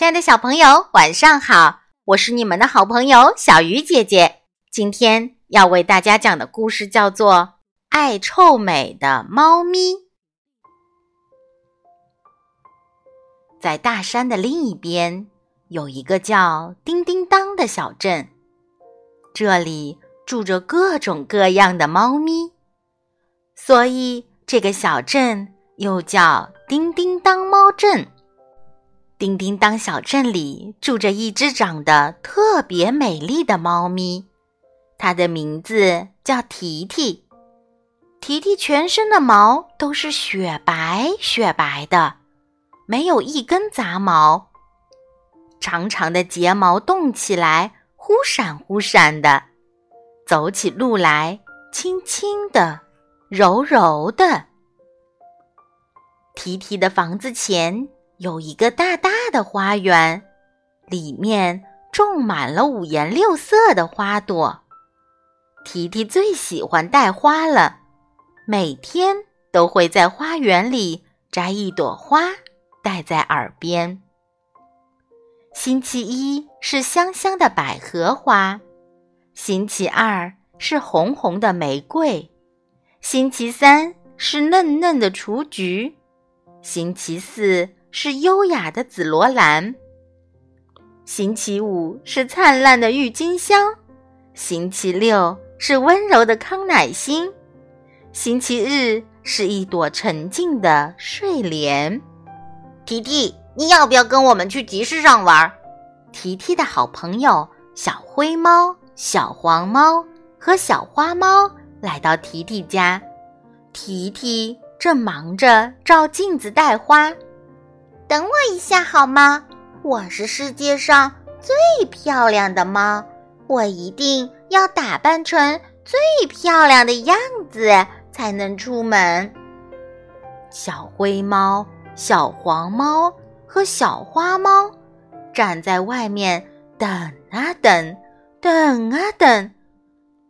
亲爱的小朋友，晚上好！我是你们的好朋友小鱼姐姐。今天要为大家讲的故事叫做《爱臭美的猫咪》。在大山的另一边，有一个叫叮叮当的小镇，这里住着各种各样的猫咪，所以这个小镇又叫叮叮当猫镇。叮叮当小镇里住着一只长得特别美丽的猫咪，它的名字叫提提。提提全身的毛都是雪白雪白的，没有一根杂毛。长长的睫毛动起来，忽闪忽闪的，走起路来轻轻的，柔柔的。提提的房子前。有一个大大的花园，里面种满了五颜六色的花朵。提提最喜欢带花了，每天都会在花园里摘一朵花戴在耳边。星期一是香香的百合花，星期二是红红的玫瑰，星期三是嫩嫩的雏菊，星期四。是优雅的紫罗兰。星期五是灿烂的郁金香，星期六是温柔的康乃馨，星期日是一朵沉静的睡莲。提提，你要不要跟我们去集市上玩？提提的好朋友小灰猫、小黄猫和小花猫来到提提家，提提正忙着照镜子戴花。等我一下好吗？我是世界上最漂亮的猫，我一定要打扮成最漂亮的样子才能出门。小灰猫、小黄猫和小花猫站在外面等啊等，等啊等，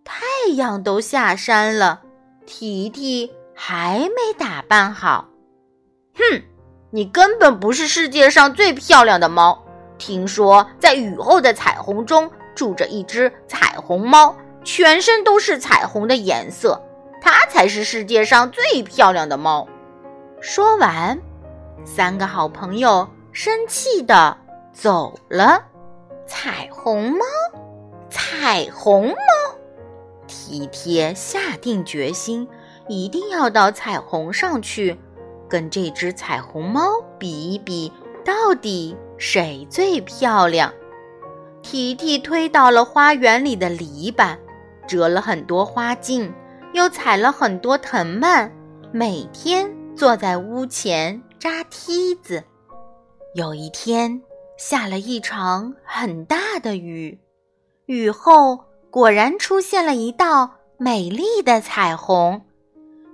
太阳都下山了，提提还没打扮好。哼！你根本不是世界上最漂亮的猫。听说在雨后的彩虹中住着一只彩虹猫，全身都是彩虹的颜色，它才是世界上最漂亮的猫。说完，三个好朋友生气的走了。彩虹猫，彩虹猫，体贴下定决心，一定要到彩虹上去。跟这只彩虹猫比一比，到底谁最漂亮？提提推倒了花园里的篱笆，折了很多花茎，又踩了很多藤蔓，每天坐在屋前扎梯子。有一天，下了一场很大的雨，雨后果然出现了一道美丽的彩虹。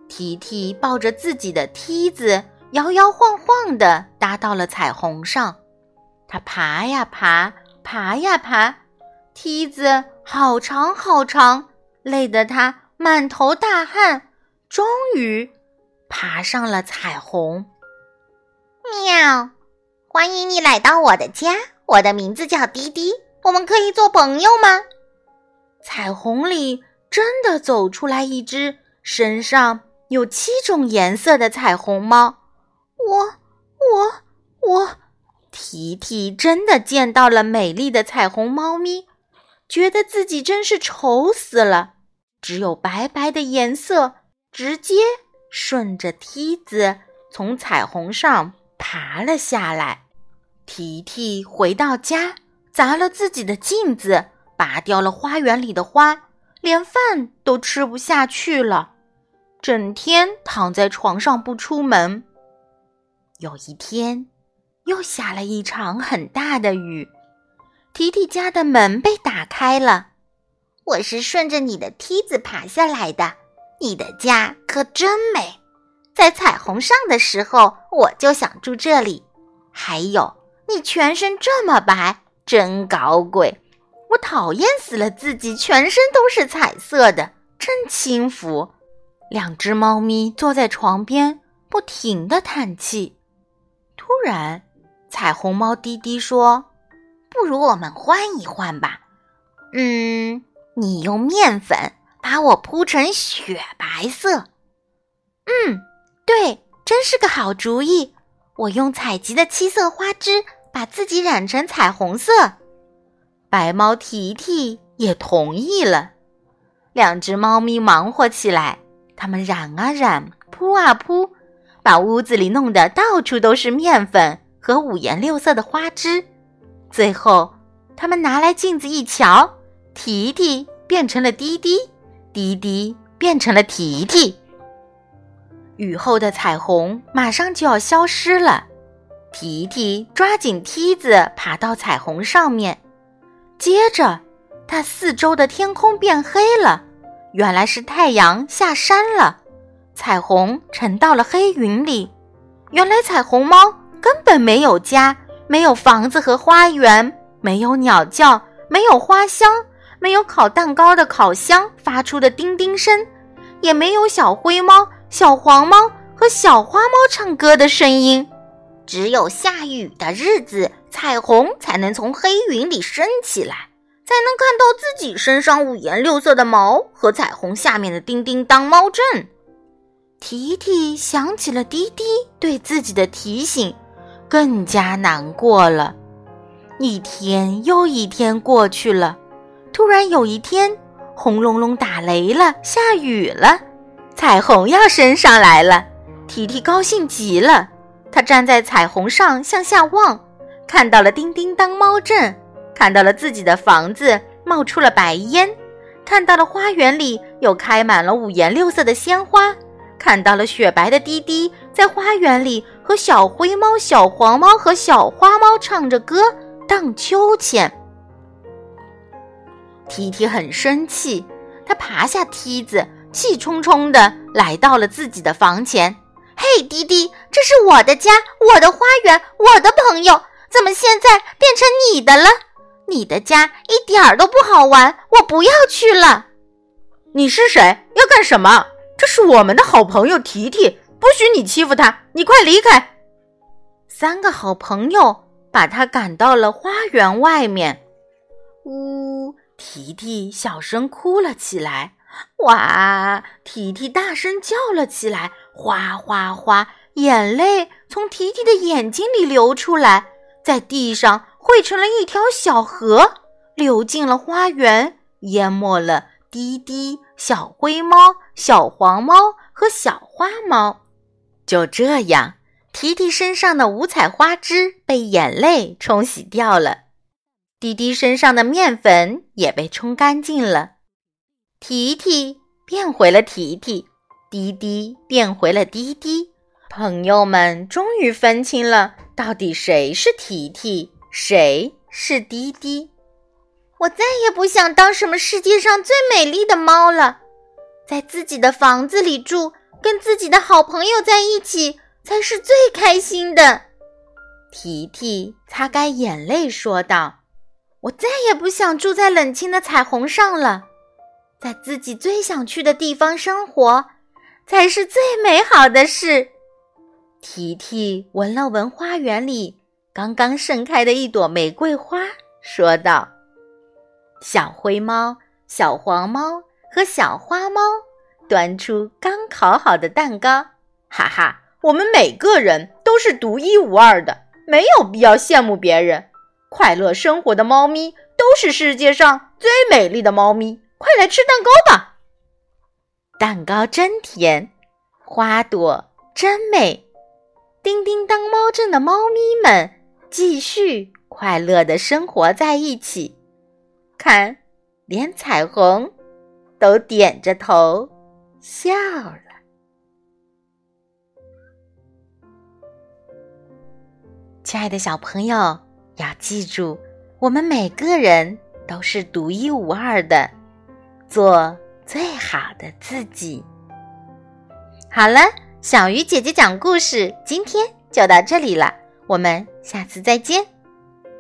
提提抱着自己的梯子，摇摇晃晃地搭到了彩虹上。他爬呀爬，爬呀爬，梯子好长好长，累得他满头大汗。终于爬上了彩虹。喵！欢迎你来到我的家，我的名字叫滴滴，我们可以做朋友吗？彩虹里真的走出来一只身上。有七种颜色的彩虹猫，我我我，提提真的见到了美丽的彩虹猫咪，觉得自己真是丑死了。只有白白的颜色，直接顺着梯子从彩虹上爬了下来。提提回到家，砸了自己的镜子，拔掉了花园里的花，连饭都吃不下去了。整天躺在床上不出门。有一天，又下了一场很大的雨，提提家的门被打开了。我是顺着你的梯子爬下来的，你的家可真美。在彩虹上的时候，我就想住这里。还有，你全身这么白，真搞鬼。我讨厌死了自己全身都是彩色的，真轻浮。两只猫咪坐在床边，不停地叹气。突然，彩虹猫滴滴说：“不如我们换一换吧。嗯，你用面粉把我铺成雪白色。嗯，对，真是个好主意。我用采集的七色花枝把自己染成彩虹色。”白猫提提也同意了。两只猫咪忙活起来，它们染啊染，铺啊铺，把屋子里弄得到处都是面粉和五颜六色的花枝。最后，他们拿来镜子一瞧，提提变成了滴滴，滴滴变成了提提。雨后的彩虹马上就要消失了，提提抓紧梯子爬到彩虹上面，接着，它四周的天空变黑了。原来是太阳下山了，彩虹沉到了黑云里。原来彩虹猫根本没有家，没有房子和花园，没有鸟叫，没有花香，没有烤蛋糕的烤箱发出的叮叮声，也没有小灰猫、小黄猫和小花猫唱歌的声音。只有下雨的日子，彩虹才能从黑云里升起来。才能看到自己身上五颜六色的毛和彩虹下面的叮叮当猫阵。提提想起了滴滴对自己的提醒，更加难过了。一天又一天过去了，突然有一天，轰隆隆打雷了，下雨了，彩虹要升上来了。提提高兴极了，他站在彩虹上向下望，看到了叮叮当猫阵。看到了自己的房子冒出了白烟，看到了花园里又开满了五颜六色的鲜花，看到了雪白的滴滴在花园里和小灰猫、小黄猫和小花猫唱着歌荡秋千。提提很生气，他爬下梯子，气冲冲地来到了自己的房前。嘿，滴滴，这是我的家，我的花园，我的朋友，怎么现在变成你的了？你的家一点儿都不好玩，我不要去了。你是谁？要干什么？这是我们的好朋友提提，不许你欺负他！你快离开！三个好朋友把他赶到了花园外面。呜，提提小声哭了起来。哇，提提大声叫了起来。哗哗哗，眼泪从提提的眼睛里流出来，在地上。汇成了一条小河，流进了花园，淹没了滴滴、小灰猫、小黄猫和小花猫。就这样，提提身上的五彩花枝被眼泪冲洗掉了，滴滴身上的面粉也被冲干净了，提提变回了提提，滴滴变回了滴滴。朋友们终于分清了，到底谁是提提。谁是滴滴？我再也不想当什么世界上最美丽的猫了，在自己的房子里住，跟自己的好朋友在一起才是最开心的。提提擦干眼泪说道：“我再也不想住在冷清的彩虹上了，在自己最想去的地方生活才是最美好的事。”提提闻了闻花园里。刚刚盛开的一朵玫瑰花，说道：“小灰猫、小黄猫和小花猫端出刚烤好的蛋糕，哈哈，我们每个人都是独一无二的，没有必要羡慕别人。快乐生活的猫咪都是世界上最美丽的猫咪，快来吃蛋糕吧！蛋糕真甜，花朵真美，叮叮当猫镇的猫咪们。”继续快乐的生活在一起，看，连彩虹都点着头笑了。亲爱的小朋友，要记住，我们每个人都是独一无二的，做最好的自己。好了，小鱼姐姐讲故事，今天就到这里了。我们下次再见。